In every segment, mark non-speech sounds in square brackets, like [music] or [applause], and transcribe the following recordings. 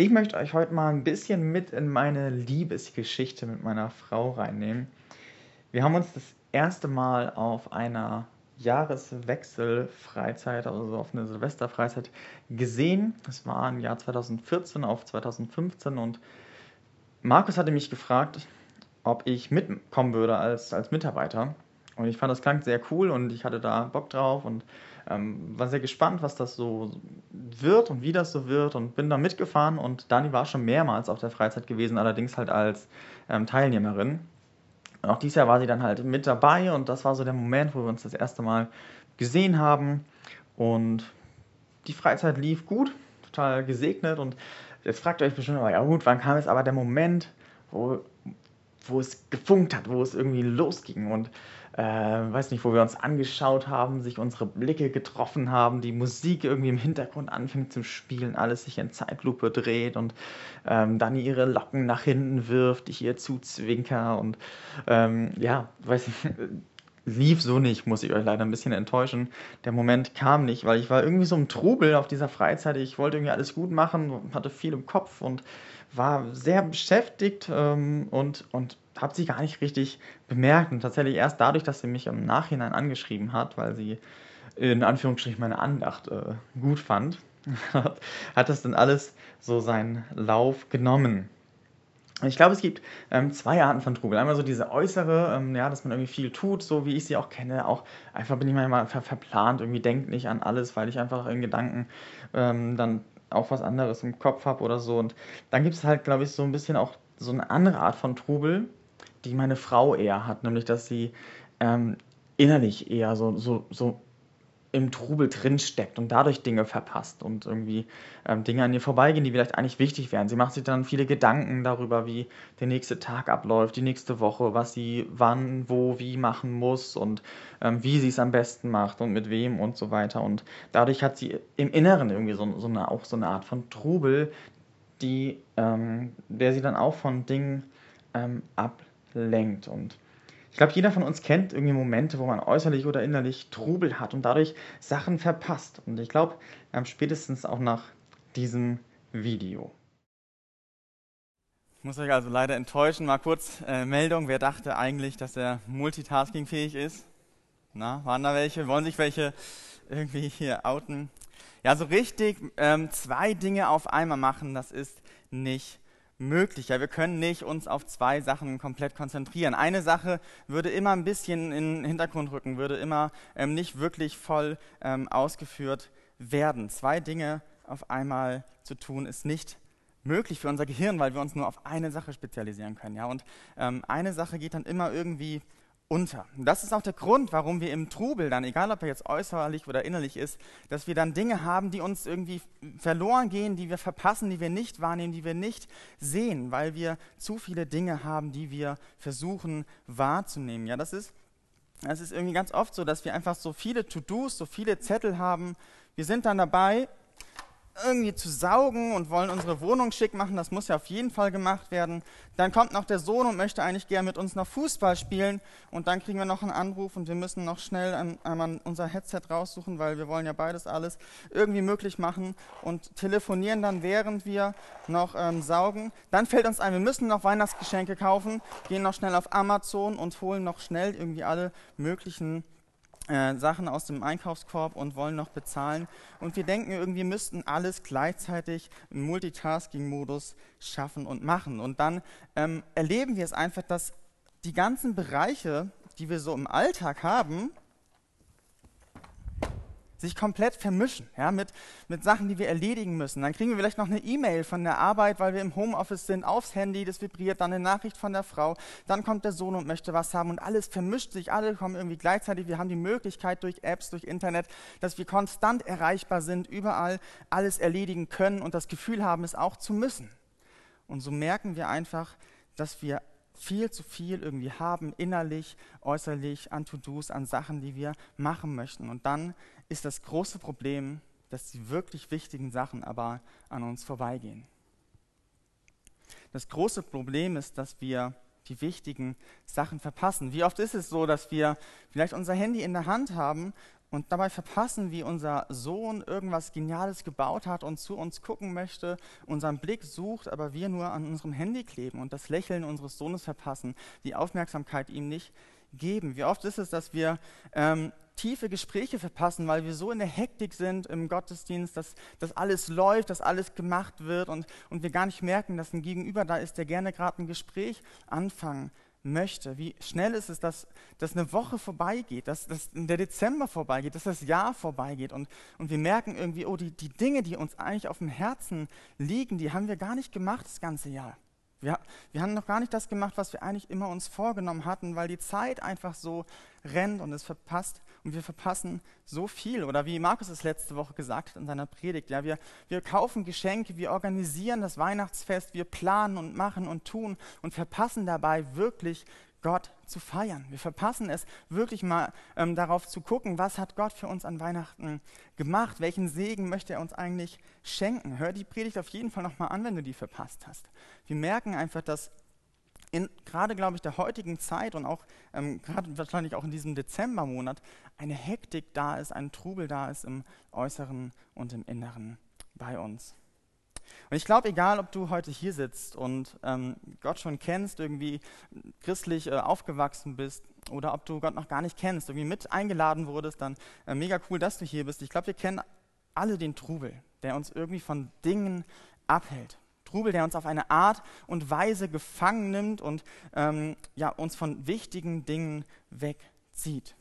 Ich möchte euch heute mal ein bisschen mit in meine Liebesgeschichte mit meiner Frau reinnehmen. Wir haben uns das erste Mal auf einer Jahreswechselfreizeit, also auf einer Silvesterfreizeit gesehen. Das war im Jahr 2014 auf 2015 und Markus hatte mich gefragt, ob ich mitkommen würde als, als Mitarbeiter. Und ich fand das klang sehr cool und ich hatte da Bock drauf und ähm, war sehr gespannt, was das so wird und wie das so wird und bin da mitgefahren und Dani war schon mehrmals auf der Freizeit gewesen, allerdings halt als ähm, Teilnehmerin. auch dieses Jahr war sie dann halt mit dabei und das war so der Moment, wo wir uns das erste Mal gesehen haben und die Freizeit lief gut, total gesegnet und jetzt fragt ihr euch bestimmt, aber ja gut, wann kam es aber der Moment, wo, wo es gefunkt hat, wo es irgendwie losging und äh, weiß nicht, wo wir uns angeschaut haben, sich unsere Blicke getroffen haben, die Musik irgendwie im Hintergrund anfängt zu spielen, alles sich in Zeitlupe dreht und ähm, dann ihre Locken nach hinten wirft, ich ihr zuzwinker und ähm, ja, weiß nicht, [laughs] lief so nicht, muss ich euch leider ein bisschen enttäuschen. Der Moment kam nicht, weil ich war irgendwie so im Trubel auf dieser Freizeit. Ich wollte irgendwie alles gut machen, hatte viel im Kopf und war sehr beschäftigt ähm, und, und habe sie gar nicht richtig bemerkt. Und tatsächlich erst dadurch, dass sie mich im Nachhinein angeschrieben hat, weil sie in Anführungsstrichen meine Andacht äh, gut fand, [laughs] hat das dann alles so seinen Lauf genommen. Ich glaube, es gibt ähm, zwei Arten von Trubel. Einmal so diese äußere, ähm, ja, dass man irgendwie viel tut, so wie ich sie auch kenne. Auch einfach bin ich manchmal ver verplant, irgendwie denke nicht an alles, weil ich einfach in Gedanken ähm, dann auch was anderes im Kopf habe oder so. Und dann gibt es halt, glaube ich, so ein bisschen auch so eine andere Art von Trubel, die meine Frau eher hat, nämlich dass sie ähm, innerlich eher so, so, so im Trubel drinsteckt und dadurch Dinge verpasst und irgendwie ähm, Dinge an ihr vorbeigehen, die vielleicht eigentlich wichtig wären. Sie macht sich dann viele Gedanken darüber, wie der nächste Tag abläuft, die nächste Woche, was sie wann, wo, wie machen muss und ähm, wie sie es am besten macht und mit wem und so weiter. Und dadurch hat sie im Inneren irgendwie so, so eine, auch so eine Art von Trubel, die, ähm, der sie dann auch von Dingen ähm, ablenkt. Und ich glaube, jeder von uns kennt irgendwie Momente, wo man äußerlich oder innerlich Trubel hat und dadurch Sachen verpasst. Und ich glaube, spätestens auch nach diesem Video. Ich muss euch also leider enttäuschen. Mal kurz äh, Meldung. Wer dachte eigentlich, dass er multitaskingfähig ist? Na, waren da welche? Wollen sich welche irgendwie hier outen? Ja, so richtig ähm, zwei Dinge auf einmal machen, das ist nicht möglich. Ja, wir können nicht uns auf zwei Sachen komplett konzentrieren. Eine Sache würde immer ein bisschen in den Hintergrund rücken, würde immer ähm, nicht wirklich voll ähm, ausgeführt werden. Zwei Dinge auf einmal zu tun, ist nicht möglich für unser Gehirn, weil wir uns nur auf eine Sache spezialisieren können. Ja? Und ähm, eine Sache geht dann immer irgendwie unter. Das ist auch der Grund, warum wir im Trubel dann, egal ob er jetzt äußerlich oder innerlich ist, dass wir dann Dinge haben, die uns irgendwie verloren gehen, die wir verpassen, die wir nicht wahrnehmen, die wir nicht sehen, weil wir zu viele Dinge haben, die wir versuchen wahrzunehmen. Ja, das ist, das ist irgendwie ganz oft so, dass wir einfach so viele To-Dos, so viele Zettel haben. Wir sind dann dabei irgendwie zu saugen und wollen unsere Wohnung schick machen, das muss ja auf jeden Fall gemacht werden. Dann kommt noch der Sohn und möchte eigentlich gerne mit uns noch Fußball spielen und dann kriegen wir noch einen Anruf und wir müssen noch schnell einmal unser Headset raussuchen, weil wir wollen ja beides alles irgendwie möglich machen und telefonieren dann, während wir noch ähm, saugen. Dann fällt uns ein, wir müssen noch Weihnachtsgeschenke kaufen, gehen noch schnell auf Amazon und holen noch schnell irgendwie alle möglichen äh, Sachen aus dem Einkaufskorb und wollen noch bezahlen. Und wir denken irgendwie, müssten alles gleichzeitig im Multitasking-Modus schaffen und machen. Und dann ähm, erleben wir es einfach, dass die ganzen Bereiche, die wir so im Alltag haben, sich komplett vermischen ja, mit, mit Sachen, die wir erledigen müssen. Dann kriegen wir vielleicht noch eine E-Mail von der Arbeit, weil wir im Homeoffice sind, aufs Handy, das vibriert, dann eine Nachricht von der Frau, dann kommt der Sohn und möchte was haben und alles vermischt sich, alle kommen irgendwie gleichzeitig. Wir haben die Möglichkeit durch Apps, durch Internet, dass wir konstant erreichbar sind, überall alles erledigen können und das Gefühl haben, es auch zu müssen. Und so merken wir einfach, dass wir viel zu viel irgendwie haben, innerlich, äußerlich, an To-Dos, an Sachen, die wir machen möchten. Und dann ist das große Problem, dass die wirklich wichtigen Sachen aber an uns vorbeigehen. Das große Problem ist, dass wir die wichtigen Sachen verpassen. Wie oft ist es so, dass wir vielleicht unser Handy in der Hand haben und dabei verpassen, wie unser Sohn irgendwas Geniales gebaut hat und zu uns gucken möchte, unseren Blick sucht, aber wir nur an unserem Handy kleben und das Lächeln unseres Sohnes verpassen, die Aufmerksamkeit ihm nicht geben. Wie oft ist es, dass wir ähm, tiefe Gespräche verpassen, weil wir so in der Hektik sind im Gottesdienst, dass, dass alles läuft, dass alles gemacht wird und, und wir gar nicht merken, dass ein Gegenüber da ist, der gerne gerade ein Gespräch anfangen möchte. Wie schnell ist es, dass, dass eine Woche vorbeigeht, dass, dass der Dezember vorbeigeht, dass das Jahr vorbeigeht und, und wir merken irgendwie, oh, die, die Dinge, die uns eigentlich auf dem Herzen liegen, die haben wir gar nicht gemacht das ganze Jahr. Wir, wir haben noch gar nicht das gemacht, was wir eigentlich immer uns vorgenommen hatten, weil die Zeit einfach so rennt und es verpasst und wir verpassen so viel. Oder wie Markus es letzte Woche gesagt hat in seiner Predigt, ja, wir, wir kaufen Geschenke, wir organisieren das Weihnachtsfest, wir planen und machen und tun und verpassen dabei wirklich Gott zu feiern. Wir verpassen es wirklich mal ähm, darauf zu gucken, was hat Gott für uns an Weihnachten gemacht, welchen Segen möchte er uns eigentlich schenken. Hör die Predigt auf jeden Fall nochmal an, wenn du die verpasst hast. Wir merken einfach, dass in gerade, glaube ich, der heutigen Zeit und auch ähm, gerade wahrscheinlich auch in diesem Dezembermonat eine Hektik da ist, ein Trubel da ist im Äußeren und im Inneren bei uns. Und ich glaube, egal ob du heute hier sitzt und ähm, Gott schon kennst, irgendwie christlich äh, aufgewachsen bist oder ob du Gott noch gar nicht kennst, irgendwie mit eingeladen wurdest, dann äh, mega cool, dass du hier bist. Ich glaube, wir kennen alle den Trubel, der uns irgendwie von Dingen abhält. Trubel, der uns auf eine Art und Weise gefangen nimmt und ähm, ja, uns von wichtigen Dingen wegzieht.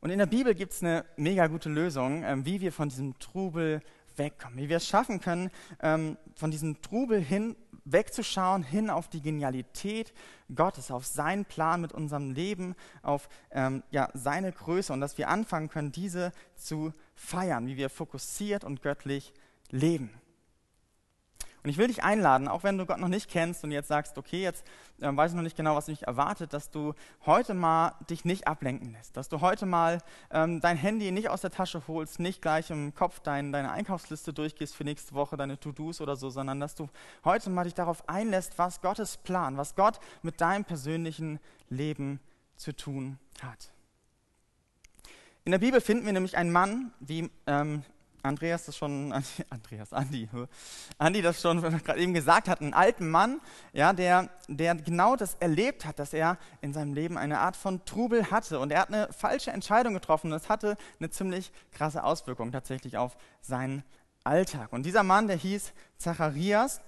Und in der Bibel gibt es eine mega gute Lösung, ähm, wie wir von diesem Trubel wegkommen, wie wir es schaffen können, ähm, von diesem Trubel hin wegzuschauen, hin auf die Genialität Gottes, auf seinen Plan mit unserem Leben, auf ähm, ja, seine Größe und dass wir anfangen können, diese zu feiern, wie wir fokussiert und göttlich leben. Und ich will dich einladen, auch wenn du Gott noch nicht kennst und jetzt sagst, okay, jetzt äh, weiß ich noch nicht genau, was mich erwartet, dass du heute mal dich nicht ablenken lässt, dass du heute mal ähm, dein Handy nicht aus der Tasche holst, nicht gleich im Kopf dein, deine Einkaufsliste durchgehst für nächste Woche, deine To-Dos oder so, sondern dass du heute mal dich darauf einlässt, was Gottes Plan, was Gott mit deinem persönlichen Leben zu tun hat. In der Bibel finden wir nämlich einen Mann, wie ähm, Andreas das schon, [laughs] Andreas, Andi, Andi das schon gerade eben gesagt hat, einen alten Mann, ja, der, der genau das erlebt hat, dass er in seinem Leben eine Art von Trubel hatte. Und er hat eine falsche Entscheidung getroffen. Und das hatte eine ziemlich krasse Auswirkung tatsächlich auf seinen Alltag. Und dieser Mann, der hieß Zacharias.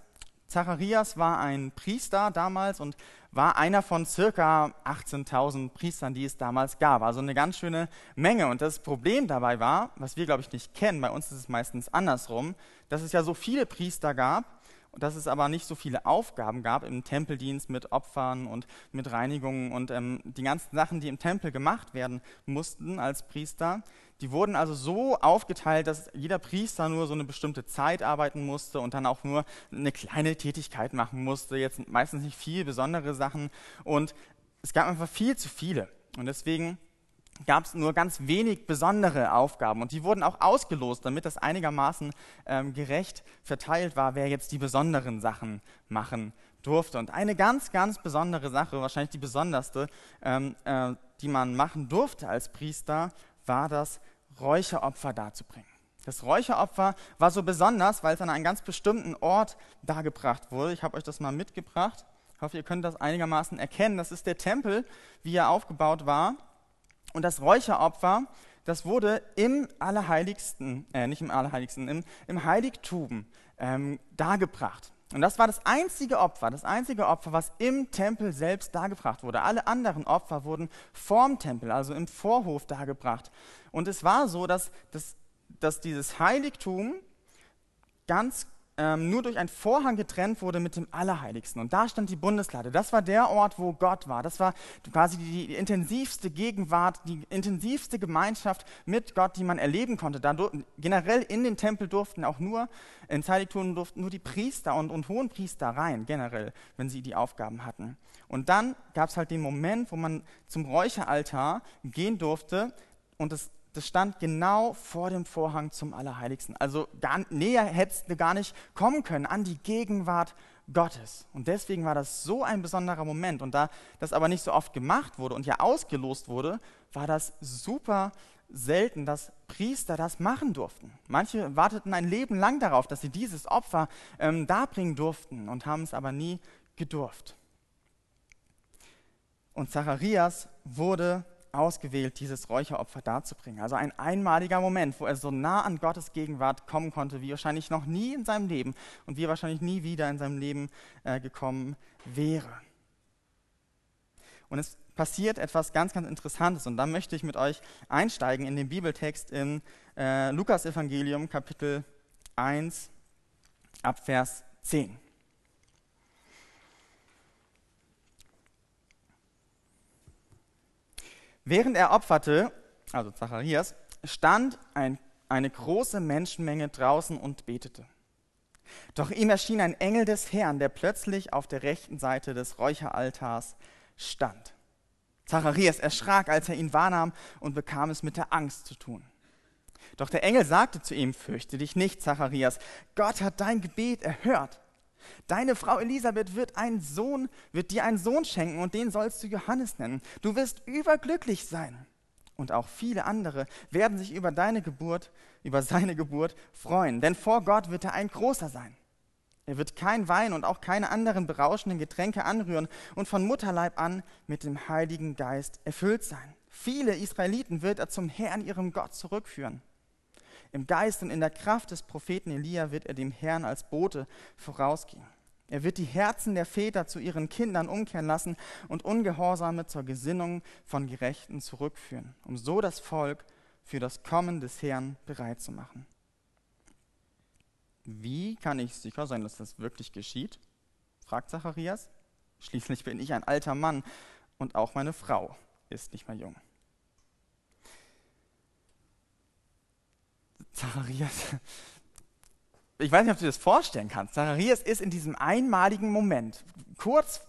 Zacharias war ein Priester damals und war einer von circa 18.000 Priestern, die es damals gab. Also eine ganz schöne Menge. Und das Problem dabei war, was wir, glaube ich, nicht kennen, bei uns ist es meistens andersrum, dass es ja so viele Priester gab dass es aber nicht so viele Aufgaben gab im Tempeldienst mit Opfern und mit Reinigungen und ähm, die ganzen Sachen, die im Tempel gemacht werden mussten als Priester, die wurden also so aufgeteilt, dass jeder Priester nur so eine bestimmte Zeit arbeiten musste und dann auch nur eine kleine Tätigkeit machen musste, jetzt meistens nicht viel besondere Sachen. Und es gab einfach viel zu viele. Und deswegen gab es nur ganz wenig besondere Aufgaben. Und die wurden auch ausgelost, damit das einigermaßen ähm, gerecht verteilt war, wer jetzt die besonderen Sachen machen durfte. Und eine ganz, ganz besondere Sache, wahrscheinlich die besonderste, ähm, äh, die man machen durfte als Priester, war das Räucheropfer darzubringen. Das Räucheropfer war so besonders, weil es an einem ganz bestimmten Ort dargebracht wurde. Ich habe euch das mal mitgebracht. Ich hoffe, ihr könnt das einigermaßen erkennen. Das ist der Tempel, wie er aufgebaut war. Und das Räucheropfer, das wurde im Allerheiligsten, äh, nicht im Allerheiligsten, im, im Heiligtum ähm, dargebracht. Und das war das einzige Opfer, das einzige Opfer, was im Tempel selbst dargebracht wurde. Alle anderen Opfer wurden vorm Tempel, also im Vorhof dargebracht. Und es war so, dass, dass, dass dieses Heiligtum ganz ähm, nur durch einen Vorhang getrennt wurde mit dem Allerheiligsten. Und da stand die Bundeslade. Das war der Ort, wo Gott war. Das war quasi die, die intensivste Gegenwart, die intensivste Gemeinschaft mit Gott, die man erleben konnte. Da generell in den Tempel durften auch nur, ins Heiligtum durften nur die Priester und, und Hohenpriester rein, generell, wenn sie die Aufgaben hatten. Und dann gab es halt den Moment, wo man zum Räucheraltar gehen durfte und das das stand genau vor dem Vorhang zum Allerheiligsten. Also gar, näher hättest du gar nicht kommen können an die Gegenwart Gottes. Und deswegen war das so ein besonderer Moment. Und da das aber nicht so oft gemacht wurde und ja ausgelost wurde, war das super selten, dass Priester das machen durften. Manche warteten ein Leben lang darauf, dass sie dieses Opfer ähm, darbringen durften und haben es aber nie gedurft. Und Zacharias wurde ausgewählt, dieses Räucheropfer darzubringen. Also ein einmaliger Moment, wo er so nah an Gottes Gegenwart kommen konnte, wie wahrscheinlich noch nie in seinem Leben und wie er wahrscheinlich nie wieder in seinem Leben äh, gekommen wäre. Und es passiert etwas ganz, ganz Interessantes. Und da möchte ich mit euch einsteigen in den Bibeltext im äh, Lukas-Evangelium, Kapitel 1, ab Vers 10. Während er opferte, also Zacharias, stand ein, eine große Menschenmenge draußen und betete. Doch ihm erschien ein Engel des Herrn, der plötzlich auf der rechten Seite des Räucheraltars stand. Zacharias erschrak, als er ihn wahrnahm und bekam es mit der Angst zu tun. Doch der Engel sagte zu ihm, fürchte dich nicht, Zacharias, Gott hat dein Gebet erhört. Deine Frau Elisabeth wird einen Sohn, wird dir einen Sohn schenken und den sollst du Johannes nennen. Du wirst überglücklich sein. Und auch viele andere werden sich über deine Geburt, über seine Geburt freuen, denn vor Gott wird er ein großer sein. Er wird kein Wein und auch keine anderen berauschenden Getränke anrühren und von Mutterleib an mit dem Heiligen Geist erfüllt sein. Viele Israeliten wird er zum Herrn, ihrem Gott, zurückführen. Im Geist und in der Kraft des Propheten Elia wird er dem Herrn als Bote vorausgehen. Er wird die Herzen der Väter zu ihren Kindern umkehren lassen und Ungehorsame zur Gesinnung von Gerechten zurückführen, um so das Volk für das Kommen des Herrn bereit zu machen. Wie kann ich sicher sein, dass das wirklich geschieht? fragt Zacharias. Schließlich bin ich ein alter Mann und auch meine Frau ist nicht mehr jung. Zacharias, [laughs] ich weiß nicht, ob du dir das vorstellen kannst. Zacharias ist in diesem einmaligen Moment, kurz,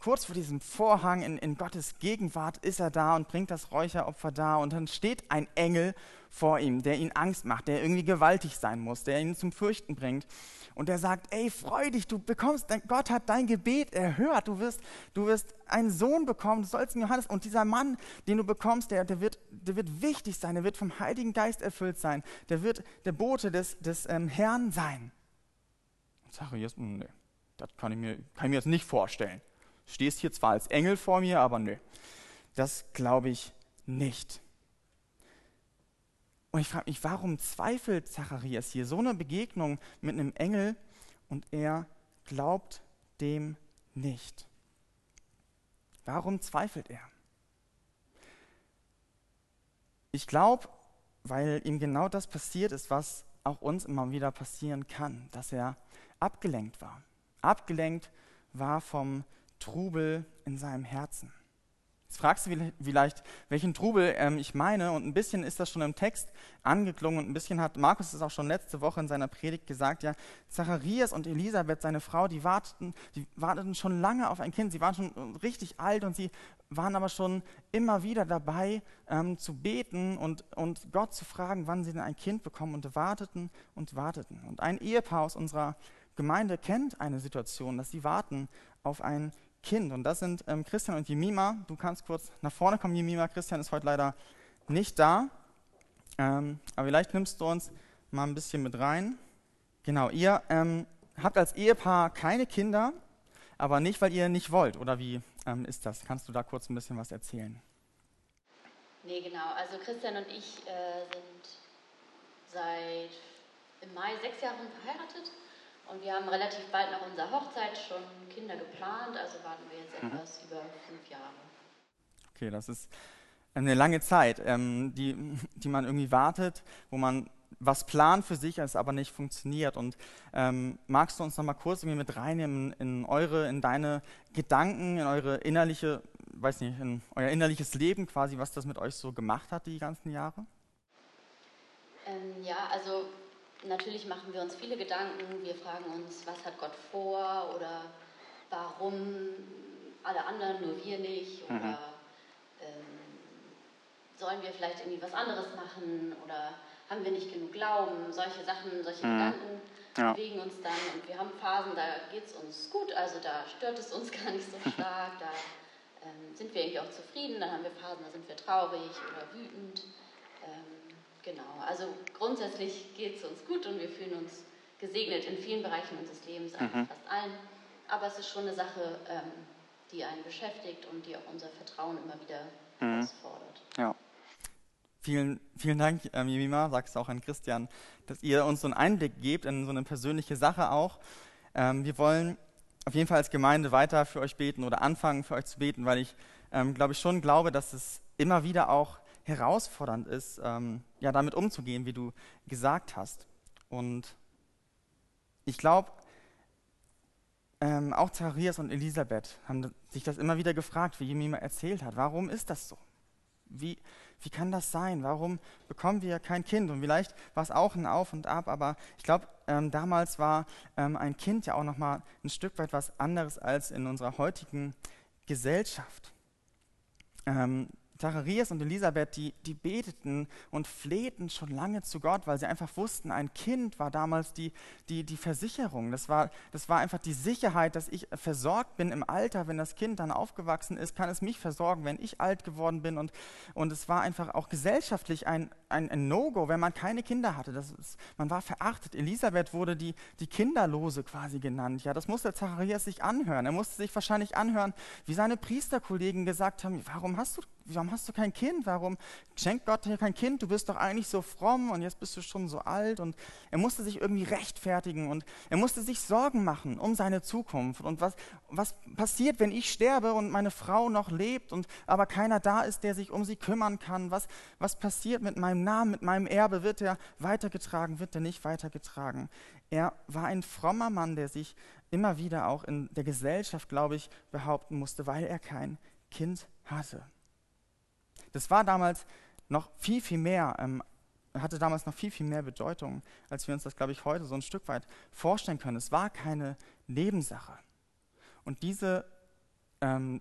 kurz vor diesem Vorhang in, in Gottes Gegenwart, ist er da und bringt das Räucheropfer da. Und dann steht ein Engel vor ihm, der ihn Angst macht, der irgendwie gewaltig sein muss, der ihn zum Fürchten bringt. Und der sagt, ey, freu dich, du bekommst, Gott hat dein Gebet erhört, du wirst, du wirst einen Sohn bekommen, du sollst ihn Johannes, und dieser Mann, den du bekommst, der, der, wird, der wird wichtig sein, der wird vom Heiligen Geist erfüllt sein, der wird der Bote des, des ähm, Herrn sein. Und Zacharias, hm, nee, das kann ich, mir, kann ich mir jetzt nicht vorstellen. Du stehst hier zwar als Engel vor mir, aber nee, das glaube ich nicht. Und ich frage mich, warum zweifelt Zacharias hier so eine Begegnung mit einem Engel und er glaubt dem nicht? Warum zweifelt er? Ich glaube, weil ihm genau das passiert ist, was auch uns immer wieder passieren kann, dass er abgelenkt war. Abgelenkt war vom Trubel in seinem Herzen. Jetzt fragst du vielleicht, welchen Trubel ähm, ich meine, und ein bisschen ist das schon im Text angeklungen und ein bisschen hat Markus es auch schon letzte Woche in seiner Predigt gesagt, ja, Zacharias und Elisabeth, seine Frau, die warteten, die warteten schon lange auf ein Kind, sie waren schon richtig alt und sie waren aber schon immer wieder dabei ähm, zu beten und, und Gott zu fragen, wann sie denn ein Kind bekommen. Und warteten und warteten. Und ein Ehepaar aus unserer Gemeinde kennt eine Situation, dass sie warten auf ein Kind. Und das sind ähm, Christian und Jemima. Du kannst kurz nach vorne kommen, Jemima. Christian ist heute leider nicht da. Ähm, aber vielleicht nimmst du uns mal ein bisschen mit rein. Genau, ihr ähm, habt als Ehepaar keine Kinder, aber nicht, weil ihr nicht wollt. Oder wie ähm, ist das? Kannst du da kurz ein bisschen was erzählen? Nee, genau. Also Christian und ich äh, sind seit im Mai sechs Jahren verheiratet und wir haben relativ bald nach unserer Hochzeit schon Kinder geplant, also warten wir jetzt mhm. etwas über fünf Jahre. Okay, das ist eine lange Zeit, ähm, die, die man irgendwie wartet, wo man was plant für sich, es aber nicht funktioniert. Und ähm, magst du uns noch mal kurz irgendwie mit reinnehmen in eure, in deine Gedanken, in eure innerliche, weiß nicht, in euer innerliches Leben quasi, was das mit euch so gemacht hat die ganzen Jahre? Ähm, ja, also natürlich machen wir uns viele Gedanken. Wir fragen uns, was hat Gott vor oder warum alle anderen, nur wir nicht mhm. oder ähm, sollen wir vielleicht irgendwie was anderes machen oder haben wir nicht genug Glauben? Solche Sachen, solche mhm. Gedanken ja. bewegen uns dann und wir haben Phasen, da geht es uns gut, also da stört es uns [laughs] gar nicht so [laughs] stark, da ähm, sind wir irgendwie auch zufrieden, dann haben wir Phasen, da sind wir traurig oder wütend. Ähm, genau, also grundsätzlich geht es uns gut und wir fühlen uns gesegnet in vielen Bereichen unseres Lebens, eigentlich mhm. fast allen. Aber es ist schon eine Sache, ähm, die einen beschäftigt und die auch unser Vertrauen immer wieder mhm. herausfordert. Ja. Vielen, vielen Dank, ähm, Jemima, sagst du auch an Christian, dass ihr uns so einen Einblick gebt in so eine persönliche Sache auch. Ähm, wir wollen auf jeden Fall als Gemeinde weiter für euch beten oder anfangen für euch zu beten, weil ich, ähm, glaube ich, schon glaube, dass es immer wieder auch herausfordernd ist, ähm, ja, damit umzugehen, wie du gesagt hast. Und ich glaube, ähm, auch Zacharias und Elisabeth haben sich das immer wieder gefragt, wie Jemima erzählt hat. Warum ist das so? Wie, wie kann das sein? Warum bekommen wir kein Kind? Und vielleicht war es auch ein Auf und Ab, aber ich glaube, ähm, damals war ähm, ein Kind ja auch nochmal ein Stück weit was anderes als in unserer heutigen Gesellschaft. Ähm, Zacharias und Elisabeth, die, die beteten und flehten schon lange zu Gott, weil sie einfach wussten, ein Kind war damals die, die, die Versicherung. Das war, das war einfach die Sicherheit, dass ich versorgt bin im Alter. Wenn das Kind dann aufgewachsen ist, kann es mich versorgen, wenn ich alt geworden bin. Und, und es war einfach auch gesellschaftlich ein, ein, ein No-Go, wenn man keine Kinder hatte. Das ist, man war verachtet. Elisabeth wurde die, die Kinderlose quasi genannt. Ja, das musste Zacharias sich anhören. Er musste sich wahrscheinlich anhören, wie seine Priesterkollegen gesagt haben, warum hast du warum hast du kein Kind? Warum schenkt Gott dir kein Kind? Du bist doch eigentlich so fromm und jetzt bist du schon so alt. Und er musste sich irgendwie rechtfertigen und er musste sich Sorgen machen um seine Zukunft. Und was, was passiert, wenn ich sterbe und meine Frau noch lebt und aber keiner da ist, der sich um sie kümmern kann? Was, was passiert mit meinem Namen, mit meinem Erbe? Wird er weitergetragen, wird er nicht weitergetragen? Er war ein frommer Mann, der sich immer wieder auch in der Gesellschaft, glaube ich, behaupten musste, weil er kein Kind hatte. Das war damals noch viel, viel mehr, ähm, hatte damals noch viel, viel mehr Bedeutung, als wir uns das, glaube ich, heute so ein Stück weit vorstellen können. Es war keine Nebensache. Und diese, ähm,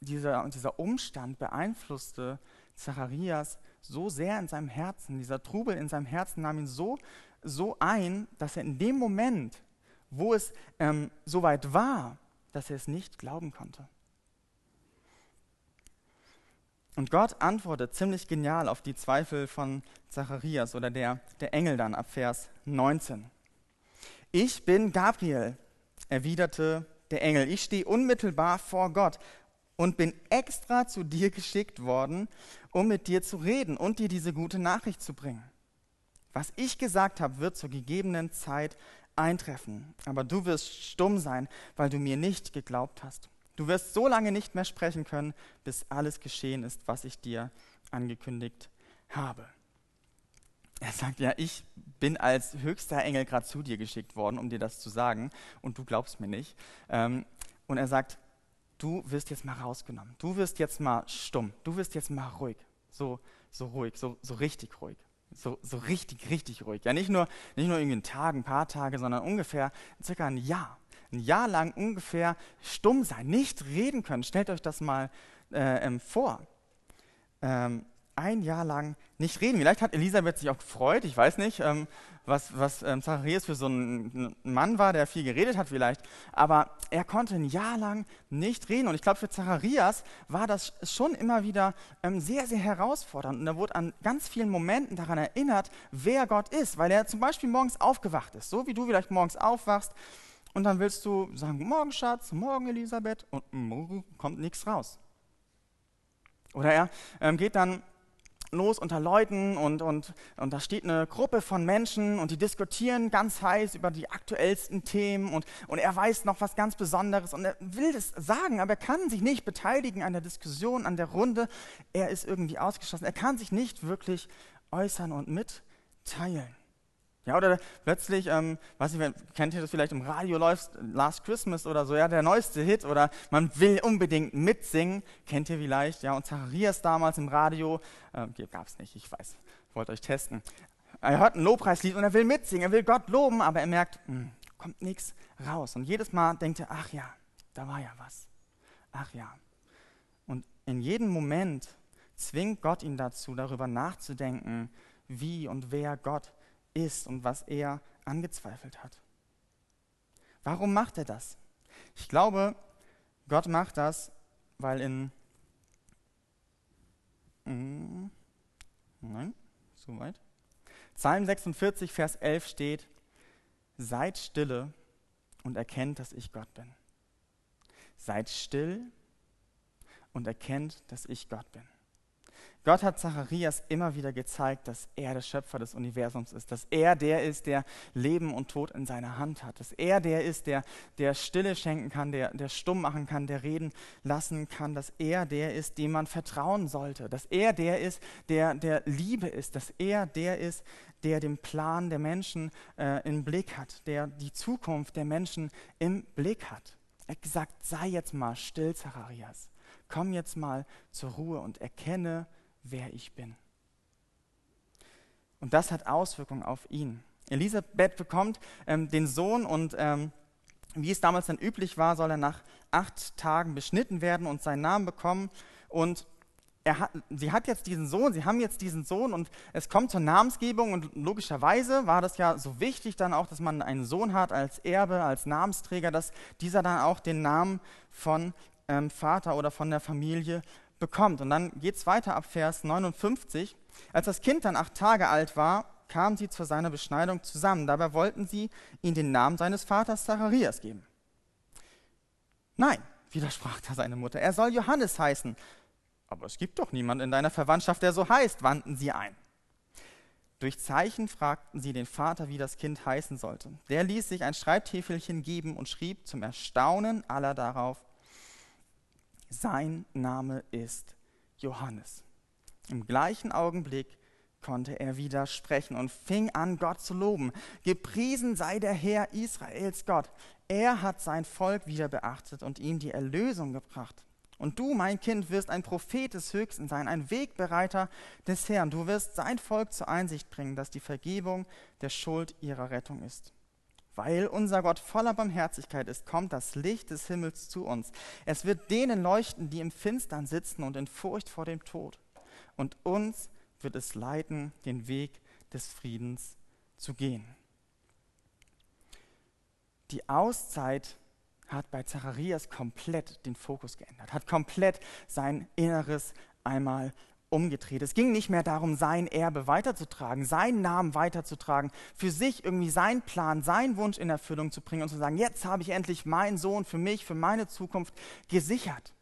dieser, dieser Umstand beeinflusste Zacharias so sehr in seinem Herzen, dieser Trubel in seinem Herzen nahm ihn so, so ein, dass er in dem Moment, wo es ähm, soweit war, dass er es nicht glauben konnte. Und Gott antwortet ziemlich genial auf die Zweifel von Zacharias oder der, der Engel dann ab Vers 19. Ich bin Gabriel, erwiderte der Engel. Ich stehe unmittelbar vor Gott und bin extra zu dir geschickt worden, um mit dir zu reden und dir diese gute Nachricht zu bringen. Was ich gesagt habe, wird zur gegebenen Zeit eintreffen, aber du wirst stumm sein, weil du mir nicht geglaubt hast. Du wirst so lange nicht mehr sprechen können, bis alles geschehen ist, was ich dir angekündigt habe. Er sagt, ja, ich bin als höchster Engel gerade zu dir geschickt worden, um dir das zu sagen, und du glaubst mir nicht. Ähm, und er sagt, du wirst jetzt mal rausgenommen, du wirst jetzt mal stumm, du wirst jetzt mal ruhig, so, so ruhig, so, so richtig ruhig. So, so richtig, richtig ruhig. Ja, nicht nur, nicht nur irgendwie ein Tag, ein paar Tage, sondern ungefähr circa ein Jahr ein Jahr lang ungefähr stumm sein, nicht reden können. Stellt euch das mal äh, ähm, vor. Ähm, ein Jahr lang nicht reden. Vielleicht hat Elisabeth sich auch gefreut, ich weiß nicht, ähm, was, was ähm, Zacharias für so ein Mann war, der viel geredet hat vielleicht, aber er konnte ein Jahr lang nicht reden. Und ich glaube, für Zacharias war das schon immer wieder ähm, sehr, sehr herausfordernd. Und er wurde an ganz vielen Momenten daran erinnert, wer Gott ist, weil er zum Beispiel morgens aufgewacht ist, so wie du vielleicht morgens aufwachst und dann willst du sagen, morgen Schatz, morgen Elisabeth und kommt nichts raus. Oder er ähm, geht dann los unter Leuten und, und, und da steht eine Gruppe von Menschen und die diskutieren ganz heiß über die aktuellsten Themen und, und er weiß noch was ganz Besonderes und er will das sagen, aber er kann sich nicht beteiligen an der Diskussion, an der Runde. Er ist irgendwie ausgeschlossen. Er kann sich nicht wirklich äußern und mitteilen. Ja, oder plötzlich, ähm, weiß nicht, kennt ihr das vielleicht im Radio läuft, Last Christmas oder so, ja, der neueste Hit oder man will unbedingt mitsingen, kennt ihr vielleicht, ja, und Zacharias damals im Radio, äh, gab es nicht, ich weiß, wollte euch testen. Er hört ein Lobpreislied und er will mitsingen, er will Gott loben, aber er merkt, mh, hm, kommt nichts raus. Und jedes Mal denkt er, ach ja, da war ja was. Ach ja. Und in jedem Moment zwingt Gott ihn dazu, darüber nachzudenken, wie und wer Gott ist ist und was er angezweifelt hat. Warum macht er das? Ich glaube, Gott macht das, weil in... Mm, nein, so weit. Psalm 46, Vers 11 steht, Seid stille und erkennt, dass ich Gott bin. Seid still und erkennt, dass ich Gott bin. Gott hat Zacharias immer wieder gezeigt, dass er der Schöpfer des Universums ist, dass er der ist, der Leben und Tod in seiner Hand hat, dass er der ist, der, der Stille schenken kann, der, der stumm machen kann, der reden lassen kann, dass er der ist, dem man vertrauen sollte, dass er der ist, der der Liebe ist, dass er der ist, der den Plan der Menschen äh, im Blick hat, der die Zukunft der Menschen im Blick hat. Er hat gesagt, sei jetzt mal still, Zacharias. Komm jetzt mal zur Ruhe und erkenne, wer ich bin. Und das hat Auswirkungen auf ihn. Elisabeth bekommt ähm, den Sohn und ähm, wie es damals dann üblich war, soll er nach acht Tagen beschnitten werden und seinen Namen bekommen. Und hat, sie hat jetzt diesen Sohn, sie haben jetzt diesen Sohn und es kommt zur Namensgebung und logischerweise war das ja so wichtig dann auch, dass man einen Sohn hat als Erbe, als Namensträger, dass dieser dann auch den Namen von ähm, Vater oder von der Familie bekommt. Und dann geht es weiter ab Vers 59. Als das Kind dann acht Tage alt war, kamen sie zu seiner Beschneidung zusammen. Dabei wollten sie ihm den Namen seines Vaters Zacharias geben. Nein, widersprach da seine Mutter, er soll Johannes heißen. Aber es gibt doch niemand in deiner Verwandtschaft, der so heißt, wandten sie ein. Durch Zeichen fragten sie den Vater, wie das Kind heißen sollte. Der ließ sich ein Schreibtäfelchen geben und schrieb zum Erstaunen aller darauf, sein Name ist Johannes. Im gleichen Augenblick konnte er wieder sprechen und fing an, Gott zu loben. Gepriesen sei der Herr Israels Gott. Er hat sein Volk wieder beachtet und ihm die Erlösung gebracht. Und du, mein Kind, wirst ein Prophet des Höchsten sein, ein Wegbereiter des Herrn. Du wirst sein Volk zur Einsicht bringen, dass die Vergebung der Schuld ihrer Rettung ist. Weil unser Gott voller Barmherzigkeit ist, kommt das Licht des Himmels zu uns. Es wird denen leuchten, die im Finstern sitzen und in Furcht vor dem Tod. Und uns wird es leiten, den Weg des Friedens zu gehen. Die Auszeit hat bei Zacharias komplett den Fokus geändert, hat komplett sein Inneres einmal umgedreht. Es ging nicht mehr darum, sein Erbe weiterzutragen, seinen Namen weiterzutragen, für sich irgendwie seinen Plan, seinen Wunsch in Erfüllung zu bringen und zu sagen, jetzt habe ich endlich meinen Sohn für mich, für meine Zukunft gesichert.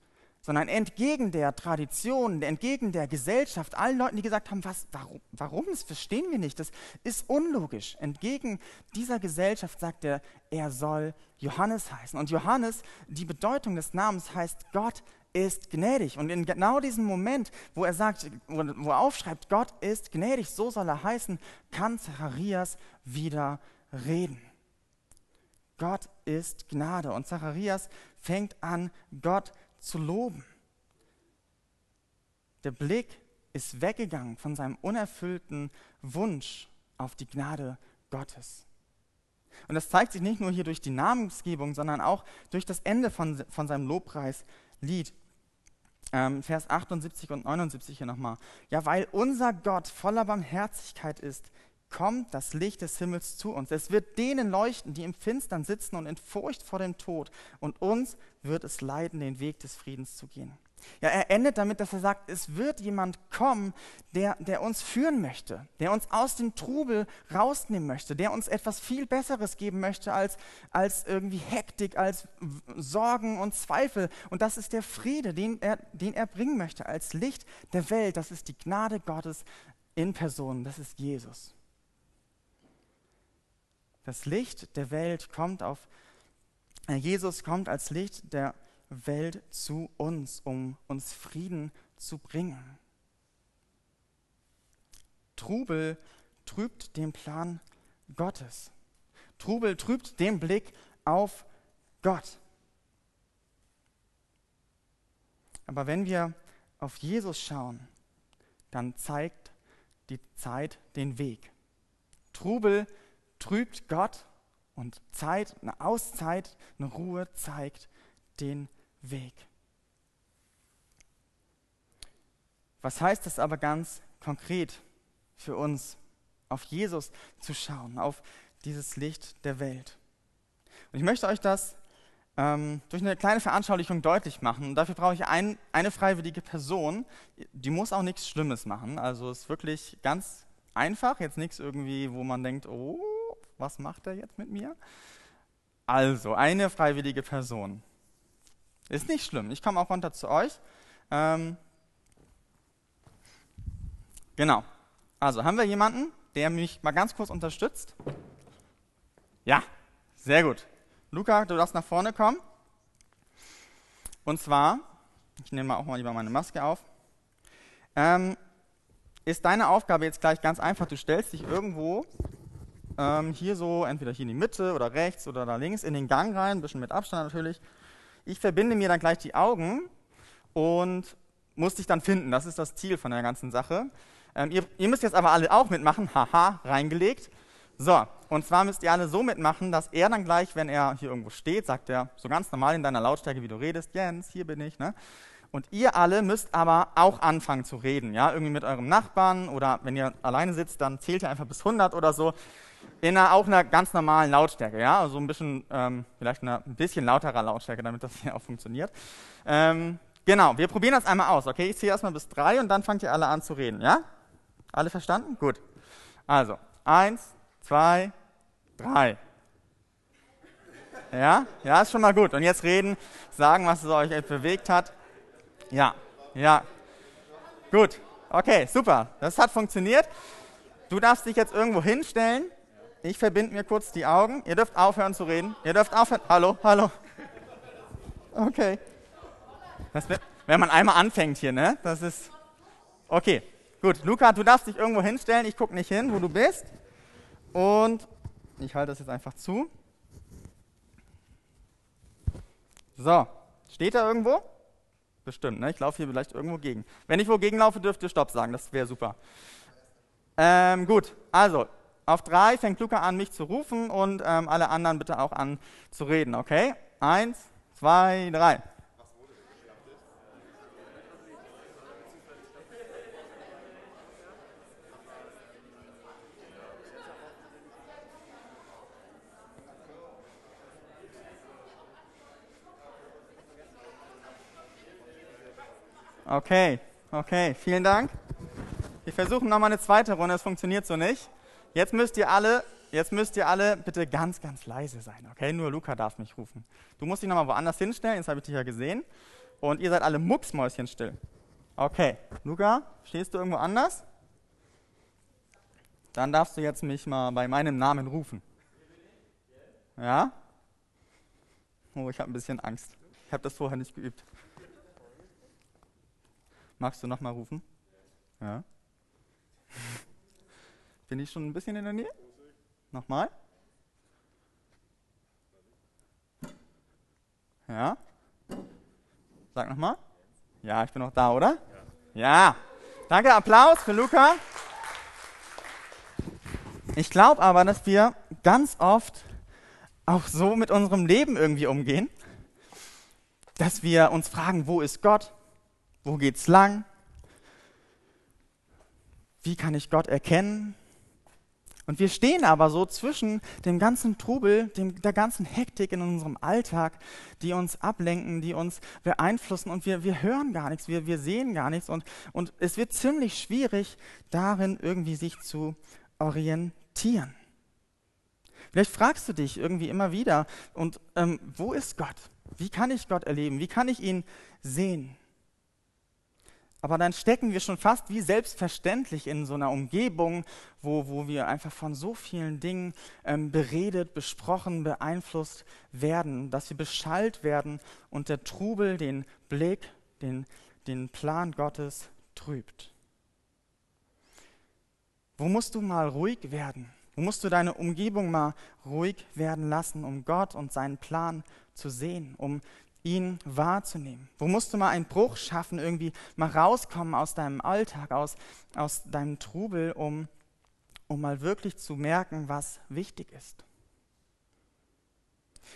Sondern entgegen der Tradition, entgegen der Gesellschaft, allen Leuten, die gesagt haben, was, warum, warum, das verstehen wir nicht, das ist unlogisch. Entgegen dieser Gesellschaft sagt er, er soll Johannes heißen. Und Johannes, die Bedeutung des Namens heißt, Gott ist gnädig. Und in genau diesem Moment, wo er sagt, wo er aufschreibt, Gott ist gnädig, so soll er heißen, kann Zacharias wieder reden. Gott ist Gnade. Und Zacharias fängt an, Gott zu loben. Der Blick ist weggegangen von seinem unerfüllten Wunsch auf die Gnade Gottes. Und das zeigt sich nicht nur hier durch die Namensgebung, sondern auch durch das Ende von, von seinem Lobpreislied. Ähm, Vers 78 und 79 hier nochmal. Ja, weil unser Gott voller Barmherzigkeit ist, kommt das Licht des Himmels zu uns. Es wird denen leuchten, die im Finstern sitzen und in Furcht vor dem Tod. Und uns wird es leiden, den Weg des Friedens zu gehen. Ja, er endet damit, dass er sagt, es wird jemand kommen, der, der uns führen möchte, der uns aus dem Trubel rausnehmen möchte, der uns etwas viel Besseres geben möchte als, als irgendwie Hektik, als Sorgen und Zweifel. Und das ist der Friede, den er, den er bringen möchte als Licht der Welt. Das ist die Gnade Gottes in Person, das ist Jesus. Das Licht der Welt kommt auf, äh, Jesus kommt als Licht der Welt Welt zu uns, um uns Frieden zu bringen. Trubel trübt den Plan Gottes. Trubel trübt den Blick auf Gott. Aber wenn wir auf Jesus schauen, dann zeigt die Zeit den Weg. Trubel trübt Gott und Zeit, eine Auszeit, eine Ruhe zeigt den Weg. Weg. Was heißt das aber ganz konkret für uns, auf Jesus zu schauen, auf dieses Licht der Welt? Und ich möchte euch das ähm, durch eine kleine Veranschaulichung deutlich machen. Und dafür brauche ich ein, eine freiwillige Person, die muss auch nichts Schlimmes machen. Also es ist wirklich ganz einfach, jetzt nichts irgendwie, wo man denkt, oh, was macht er jetzt mit mir? Also, eine freiwillige Person. Ist nicht schlimm, ich komme auch runter zu euch. Ähm, genau. Also, haben wir jemanden, der mich mal ganz kurz unterstützt? Ja, sehr gut. Luca, du darfst nach vorne kommen. Und zwar, ich nehme auch mal lieber meine Maske auf, ähm, ist deine Aufgabe jetzt gleich ganz einfach. Du stellst dich irgendwo ähm, hier so, entweder hier in die Mitte oder rechts oder da links, in den Gang rein, ein bisschen mit Abstand natürlich. Ich verbinde mir dann gleich die Augen und muss dich dann finden. Das ist das Ziel von der ganzen Sache. Ähm, ihr, ihr müsst jetzt aber alle auch mitmachen. Haha, reingelegt. So, und zwar müsst ihr alle so mitmachen, dass er dann gleich, wenn er hier irgendwo steht, sagt er so ganz normal in deiner Lautstärke, wie du redest, Jens, hier bin ich, ne? Und ihr alle müsst aber auch anfangen zu reden, ja? Irgendwie mit eurem Nachbarn oder wenn ihr alleine sitzt, dann zählt ihr einfach bis 100 oder so. In einer, auch einer ganz normalen Lautstärke, ja? Also ein bisschen, ähm, vielleicht eine ein bisschen lauterer Lautstärke, damit das [laughs] hier auch funktioniert. Ähm, genau, wir probieren das einmal aus, okay? Ich zähle erstmal bis drei und dann fangt ihr alle an zu reden, ja? Alle verstanden? Gut. Also, eins, zwei, drei. Ja, ja, ist schon mal gut. Und jetzt reden, sagen, was es euch bewegt hat. Ja, ja. Gut, okay, super. Das hat funktioniert. Du darfst dich jetzt irgendwo hinstellen. Ich verbinde mir kurz die Augen. Ihr dürft aufhören zu reden. Ihr dürft aufhören. Hallo, hallo. Okay. Das, wenn man einmal anfängt hier, ne? Das ist. Okay, gut. Luca, du darfst dich irgendwo hinstellen. Ich gucke nicht hin, wo du bist. Und ich halte das jetzt einfach zu. So, steht da irgendwo? Bestimmt, ne? Ich laufe hier vielleicht irgendwo gegen. Wenn ich wo gegenlaufe, dürft ihr Stopp sagen, das wäre super. Ähm, gut, also auf drei fängt Luca an, mich zu rufen und ähm, alle anderen bitte auch an zu reden, okay? Eins, zwei, drei. Okay, okay, vielen Dank. Wir versuchen nochmal eine zweite Runde, es funktioniert so nicht. Jetzt müsst ihr alle, jetzt müsst ihr alle bitte ganz, ganz leise sein, okay? Nur Luca darf mich rufen. Du musst dich nochmal woanders hinstellen, jetzt habe ich dich ja gesehen. Und ihr seid alle mucksmäuschen still. Okay, Luca, stehst du irgendwo anders? Dann darfst du jetzt mich mal bei meinem Namen rufen. Ja? Oh, ich habe ein bisschen Angst. Ich habe das vorher nicht geübt. Magst du nochmal rufen? Ja. Bin ich schon ein bisschen in der Nähe? Nochmal? Ja. Sag nochmal. Ja, ich bin noch da, oder? Ja. Danke, Applaus für Luca. Ich glaube aber, dass wir ganz oft auch so mit unserem Leben irgendwie umgehen, dass wir uns fragen, wo ist Gott? Wo geht's lang? Wie kann ich Gott erkennen? Und wir stehen aber so zwischen dem ganzen Trubel, dem, der ganzen Hektik in unserem Alltag, die uns ablenken, die uns beeinflussen und wir, wir hören gar nichts, wir, wir sehen gar nichts und, und es wird ziemlich schwierig, darin irgendwie sich zu orientieren. Vielleicht fragst du dich irgendwie immer wieder, und ähm, wo ist Gott? Wie kann ich Gott erleben? Wie kann ich ihn sehen? Aber dann stecken wir schon fast wie selbstverständlich in so einer Umgebung, wo, wo wir einfach von so vielen Dingen ähm, beredet, besprochen, beeinflusst werden, dass wir beschallt werden und der Trubel den Blick, den, den Plan Gottes trübt. Wo musst du mal ruhig werden? Wo musst du deine Umgebung mal ruhig werden lassen, um Gott und seinen Plan zu sehen, um ihn wahrzunehmen? Wo musst du mal einen Bruch schaffen, irgendwie mal rauskommen aus deinem Alltag, aus, aus deinem Trubel, um, um mal wirklich zu merken, was wichtig ist?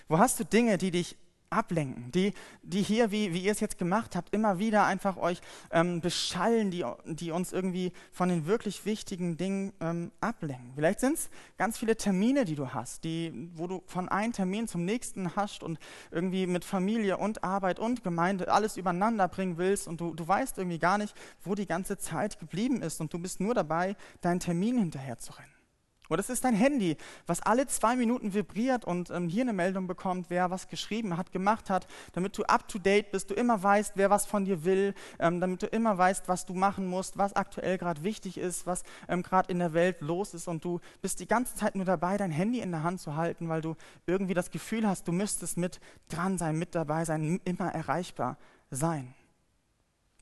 Wo hast du Dinge, die dich ablenken, die, die hier, wie, wie ihr es jetzt gemacht habt, immer wieder einfach euch ähm, beschallen, die, die uns irgendwie von den wirklich wichtigen Dingen ähm, ablenken. Vielleicht sind es ganz viele Termine, die du hast, die, wo du von einem Termin zum nächsten hast und irgendwie mit Familie und Arbeit und Gemeinde alles übereinander bringen willst und du, du weißt irgendwie gar nicht, wo die ganze Zeit geblieben ist und du bist nur dabei, deinen Termin hinterher zu rennen. Oder es ist dein Handy, was alle zwei Minuten vibriert und ähm, hier eine Meldung bekommt, wer was geschrieben hat, gemacht hat, damit du up-to-date bist, du immer weißt, wer was von dir will, ähm, damit du immer weißt, was du machen musst, was aktuell gerade wichtig ist, was ähm, gerade in der Welt los ist und du bist die ganze Zeit nur dabei, dein Handy in der Hand zu halten, weil du irgendwie das Gefühl hast, du müsstest mit dran sein, mit dabei sein, immer erreichbar sein.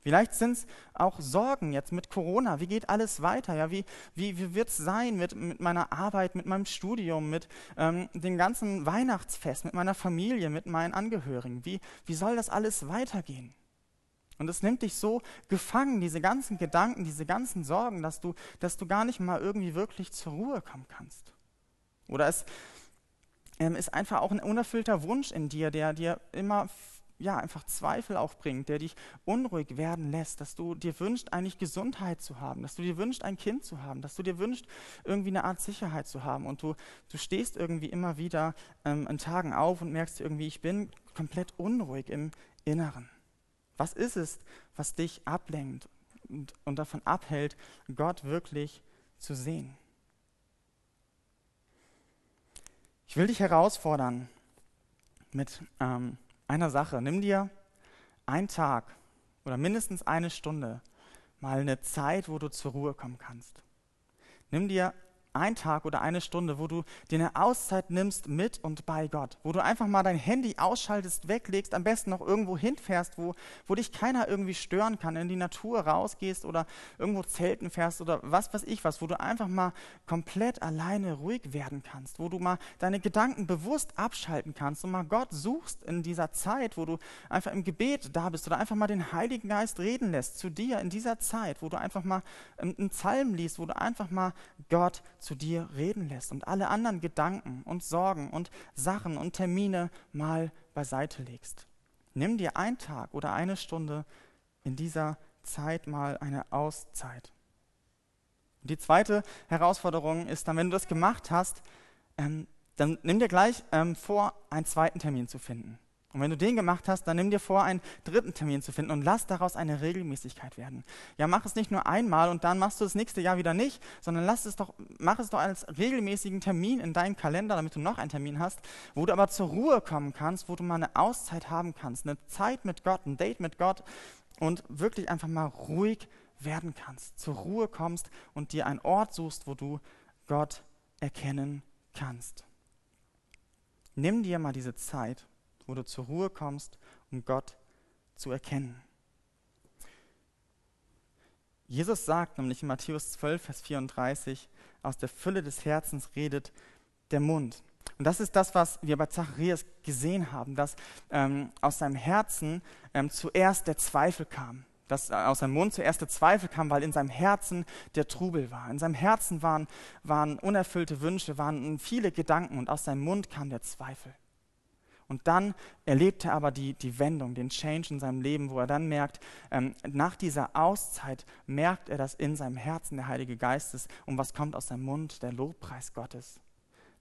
Vielleicht sind es auch Sorgen jetzt mit Corona. Wie geht alles weiter? Ja, wie wie, wie wird es sein mit, mit meiner Arbeit, mit meinem Studium, mit ähm, dem ganzen Weihnachtsfest, mit meiner Familie, mit meinen Angehörigen? Wie, wie soll das alles weitergehen? Und es nimmt dich so gefangen, diese ganzen Gedanken, diese ganzen Sorgen, dass du, dass du gar nicht mal irgendwie wirklich zur Ruhe kommen kannst. Oder es ähm, ist einfach auch ein unerfüllter Wunsch in dir, der dir immer ja, einfach Zweifel auch bringt, der dich unruhig werden lässt, dass du dir wünschst, eigentlich Gesundheit zu haben, dass du dir wünschst, ein Kind zu haben, dass du dir wünschst, irgendwie eine Art Sicherheit zu haben. Und du, du stehst irgendwie immer wieder ähm, in Tagen auf und merkst irgendwie, ich bin komplett unruhig im Inneren. Was ist es, was dich ablenkt und, und davon abhält, Gott wirklich zu sehen? Ich will dich herausfordern mit ähm, einer Sache. Nimm dir einen Tag oder mindestens eine Stunde mal eine Zeit, wo du zur Ruhe kommen kannst. Nimm dir ein Tag oder eine Stunde, wo du dir eine Auszeit nimmst mit und bei Gott, wo du einfach mal dein Handy ausschaltest, weglegst, am besten noch irgendwo hinfährst, wo, wo dich keiner irgendwie stören kann, in die Natur rausgehst oder irgendwo zelten fährst oder was weiß ich was, wo du einfach mal komplett alleine ruhig werden kannst, wo du mal deine Gedanken bewusst abschalten kannst und mal Gott suchst in dieser Zeit, wo du einfach im Gebet da bist oder einfach mal den Heiligen Geist reden lässt zu dir in dieser Zeit, wo du einfach mal einen Psalm liest, wo du einfach mal Gott zu dir reden lässt und alle anderen Gedanken und Sorgen und Sachen und Termine mal beiseite legst. Nimm dir einen Tag oder eine Stunde in dieser Zeit mal eine Auszeit. Die zweite Herausforderung ist dann, wenn du das gemacht hast, ähm, dann nimm dir gleich ähm, vor, einen zweiten Termin zu finden. Und wenn du den gemacht hast, dann nimm dir vor, einen dritten Termin zu finden und lass daraus eine Regelmäßigkeit werden. Ja, mach es nicht nur einmal und dann machst du das nächste Jahr wieder nicht, sondern lass es doch, mach es doch als regelmäßigen Termin in deinem Kalender, damit du noch einen Termin hast, wo du aber zur Ruhe kommen kannst, wo du mal eine Auszeit haben kannst, eine Zeit mit Gott, ein Date mit Gott und wirklich einfach mal ruhig werden kannst, zur Ruhe kommst und dir einen Ort suchst, wo du Gott erkennen kannst. Nimm dir mal diese Zeit wo du zur Ruhe kommst, um Gott zu erkennen. Jesus sagt nämlich in Matthäus 12, Vers 34, aus der Fülle des Herzens redet der Mund. Und das ist das, was wir bei Zacharias gesehen haben, dass ähm, aus seinem Herzen ähm, zuerst der Zweifel kam. Dass äh, aus seinem Mund zuerst der Zweifel kam, weil in seinem Herzen der Trubel war. In seinem Herzen waren, waren unerfüllte Wünsche, waren viele Gedanken und aus seinem Mund kam der Zweifel. Und dann erlebt er aber die, die Wendung, den Change in seinem Leben, wo er dann merkt, ähm, nach dieser Auszeit merkt er, dass in seinem Herzen der Heilige Geist ist. Und was kommt aus seinem Mund? Der Lobpreis Gottes.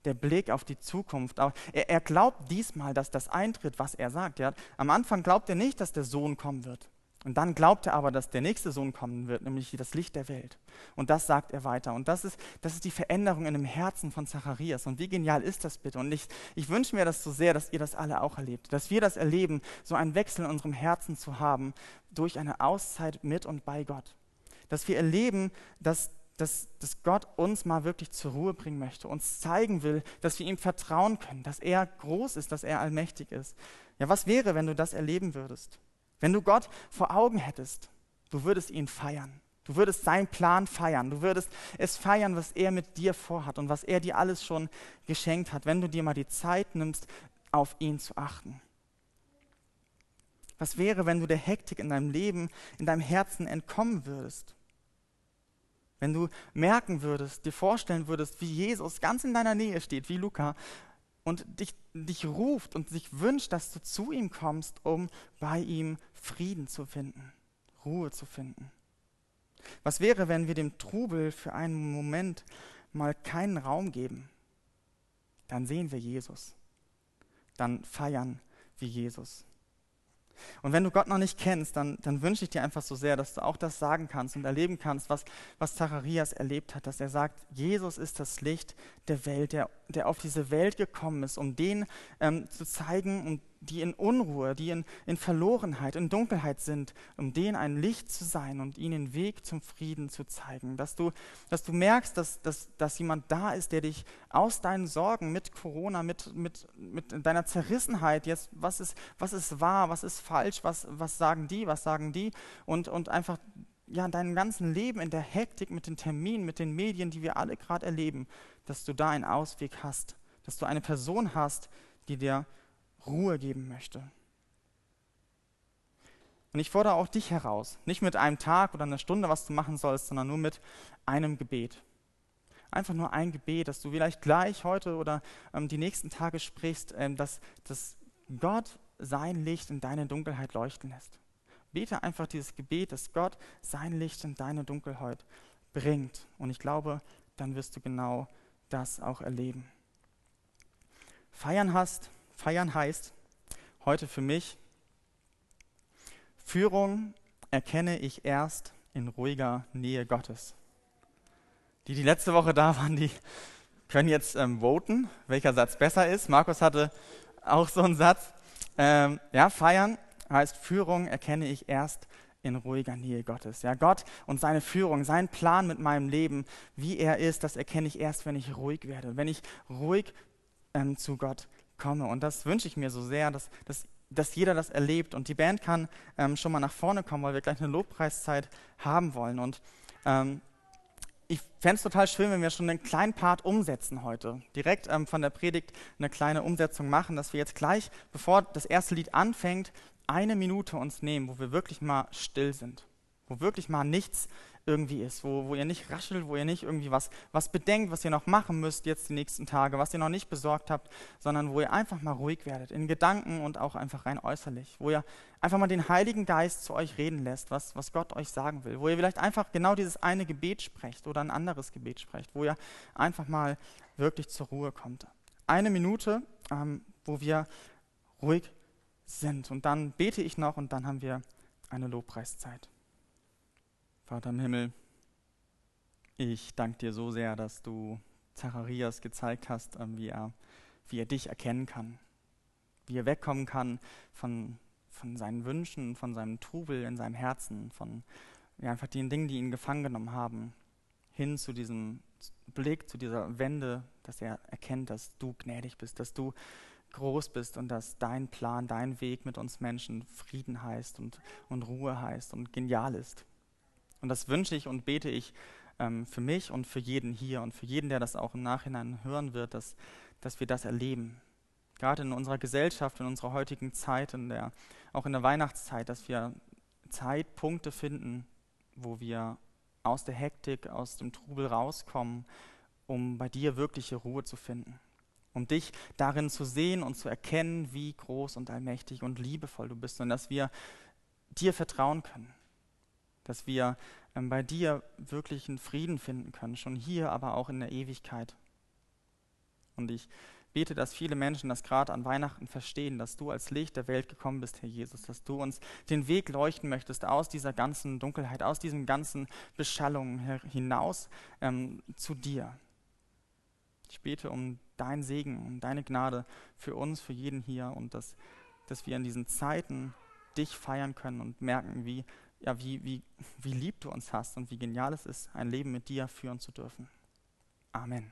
Der Blick auf die Zukunft. Er, er glaubt diesmal, dass das eintritt, was er sagt. Ja, am Anfang glaubt er nicht, dass der Sohn kommen wird. Und dann glaubt er aber, dass der nächste Sohn kommen wird, nämlich das Licht der Welt. Und das sagt er weiter. Und das ist, das ist die Veränderung in dem Herzen von Zacharias. Und wie genial ist das bitte? Und ich, ich wünsche mir das so sehr, dass ihr das alle auch erlebt. Dass wir das erleben, so einen Wechsel in unserem Herzen zu haben durch eine Auszeit mit und bei Gott. Dass wir erleben, dass, dass, dass Gott uns mal wirklich zur Ruhe bringen möchte, uns zeigen will, dass wir ihm vertrauen können, dass er groß ist, dass er allmächtig ist. Ja, was wäre, wenn du das erleben würdest? Wenn du Gott vor Augen hättest, du würdest ihn feiern. Du würdest seinen Plan feiern. Du würdest es feiern, was er mit dir vorhat und was er dir alles schon geschenkt hat, wenn du dir mal die Zeit nimmst, auf ihn zu achten. Was wäre, wenn du der Hektik in deinem Leben, in deinem Herzen entkommen würdest? Wenn du merken würdest, dir vorstellen würdest, wie Jesus ganz in deiner Nähe steht, wie Luca, und dich, dich ruft und sich wünscht, dass du zu ihm kommst, um bei ihm Frieden zu finden, Ruhe zu finden. Was wäre, wenn wir dem Trubel für einen Moment mal keinen Raum geben? Dann sehen wir Jesus. Dann feiern wir Jesus. Und wenn du Gott noch nicht kennst, dann, dann wünsche ich dir einfach so sehr, dass du auch das sagen kannst und erleben kannst, was, was Zacharias erlebt hat, dass er sagt, Jesus ist das Licht der Welt, der, der auf diese Welt gekommen ist, um den ähm, zu zeigen und die in Unruhe, die in, in Verlorenheit, in Dunkelheit sind, um denen ein Licht zu sein und ihnen den Weg zum Frieden zu zeigen. Dass du, dass du merkst, dass, dass, dass jemand da ist, der dich aus deinen Sorgen mit Corona, mit, mit, mit deiner Zerrissenheit, jetzt, was ist, was ist wahr, was ist falsch, was, was sagen die, was sagen die, und, und einfach ja, in deinem ganzen Leben, in der Hektik, mit den Terminen, mit den Medien, die wir alle gerade erleben, dass du da einen Ausweg hast, dass du eine Person hast, die dir Ruhe geben möchte. Und ich fordere auch dich heraus, nicht mit einem Tag oder einer Stunde, was du machen sollst, sondern nur mit einem Gebet. Einfach nur ein Gebet, dass du vielleicht gleich heute oder ähm, die nächsten Tage sprichst, ähm, dass, dass Gott sein Licht in deine Dunkelheit leuchten lässt. Bete einfach dieses Gebet, dass Gott sein Licht in deine Dunkelheit bringt. Und ich glaube, dann wirst du genau das auch erleben. Feiern hast, Feiern heißt heute für mich, Führung erkenne ich erst in ruhiger Nähe Gottes. Die, die letzte Woche da waren, die können jetzt ähm, voten, welcher Satz besser ist. Markus hatte auch so einen Satz. Ähm, ja, feiern heißt Führung erkenne ich erst in ruhiger Nähe Gottes. Ja, Gott und seine Führung, sein Plan mit meinem Leben, wie er ist, das erkenne ich erst, wenn ich ruhig werde, wenn ich ruhig ähm, zu Gott komme. Und das wünsche ich mir so sehr, dass, dass, dass jeder das erlebt. Und die Band kann ähm, schon mal nach vorne kommen, weil wir gleich eine Lobpreiszeit haben wollen. Und ähm, ich fände es total schön, wenn wir schon einen kleinen Part umsetzen heute. Direkt ähm, von der Predigt eine kleine Umsetzung machen, dass wir jetzt gleich, bevor das erste Lied anfängt, eine Minute uns nehmen, wo wir wirklich mal still sind. Wo wirklich mal nichts irgendwie ist, wo, wo ihr nicht raschelt, wo ihr nicht irgendwie was, was bedenkt, was ihr noch machen müsst jetzt die nächsten Tage, was ihr noch nicht besorgt habt, sondern wo ihr einfach mal ruhig werdet, in Gedanken und auch einfach rein äußerlich, wo ihr einfach mal den Heiligen Geist zu euch reden lässt, was, was Gott euch sagen will, wo ihr vielleicht einfach genau dieses eine Gebet sprecht oder ein anderes Gebet sprecht, wo ihr einfach mal wirklich zur Ruhe kommt. Eine Minute, ähm, wo wir ruhig sind und dann bete ich noch und dann haben wir eine Lobpreiszeit. Vater im Himmel, ich danke dir so sehr, dass du Zacharias gezeigt hast, ähm, wie er, wie er dich erkennen kann, wie er wegkommen kann von, von seinen Wünschen, von seinem Trubel in seinem Herzen, von ja, einfach den Dingen, die ihn gefangen genommen haben, hin zu diesem Blick, zu dieser Wende, dass er erkennt, dass du gnädig bist, dass du groß bist und dass dein Plan, dein Weg mit uns Menschen Frieden heißt und, und Ruhe heißt und genial ist. Und das wünsche ich und bete ich ähm, für mich und für jeden hier und für jeden, der das auch im Nachhinein hören wird, dass, dass wir das erleben. Gerade in unserer Gesellschaft, in unserer heutigen Zeit, in der, auch in der Weihnachtszeit, dass wir Zeitpunkte finden, wo wir aus der Hektik, aus dem Trubel rauskommen, um bei dir wirkliche Ruhe zu finden. Um dich darin zu sehen und zu erkennen, wie groß und allmächtig und liebevoll du bist und dass wir dir vertrauen können dass wir ähm, bei dir wirklichen Frieden finden können, schon hier, aber auch in der Ewigkeit. Und ich bete, dass viele Menschen das gerade an Weihnachten verstehen, dass du als Licht der Welt gekommen bist, Herr Jesus, dass du uns den Weg leuchten möchtest aus dieser ganzen Dunkelheit, aus diesen ganzen Beschallungen hinaus ähm, zu dir. Ich bete um dein Segen, um deine Gnade für uns, für jeden hier und dass, dass wir in diesen Zeiten dich feiern können und merken, wie ja, wie, wie, wie lieb du uns hast und wie genial es ist, ein Leben mit dir führen zu dürfen. Amen.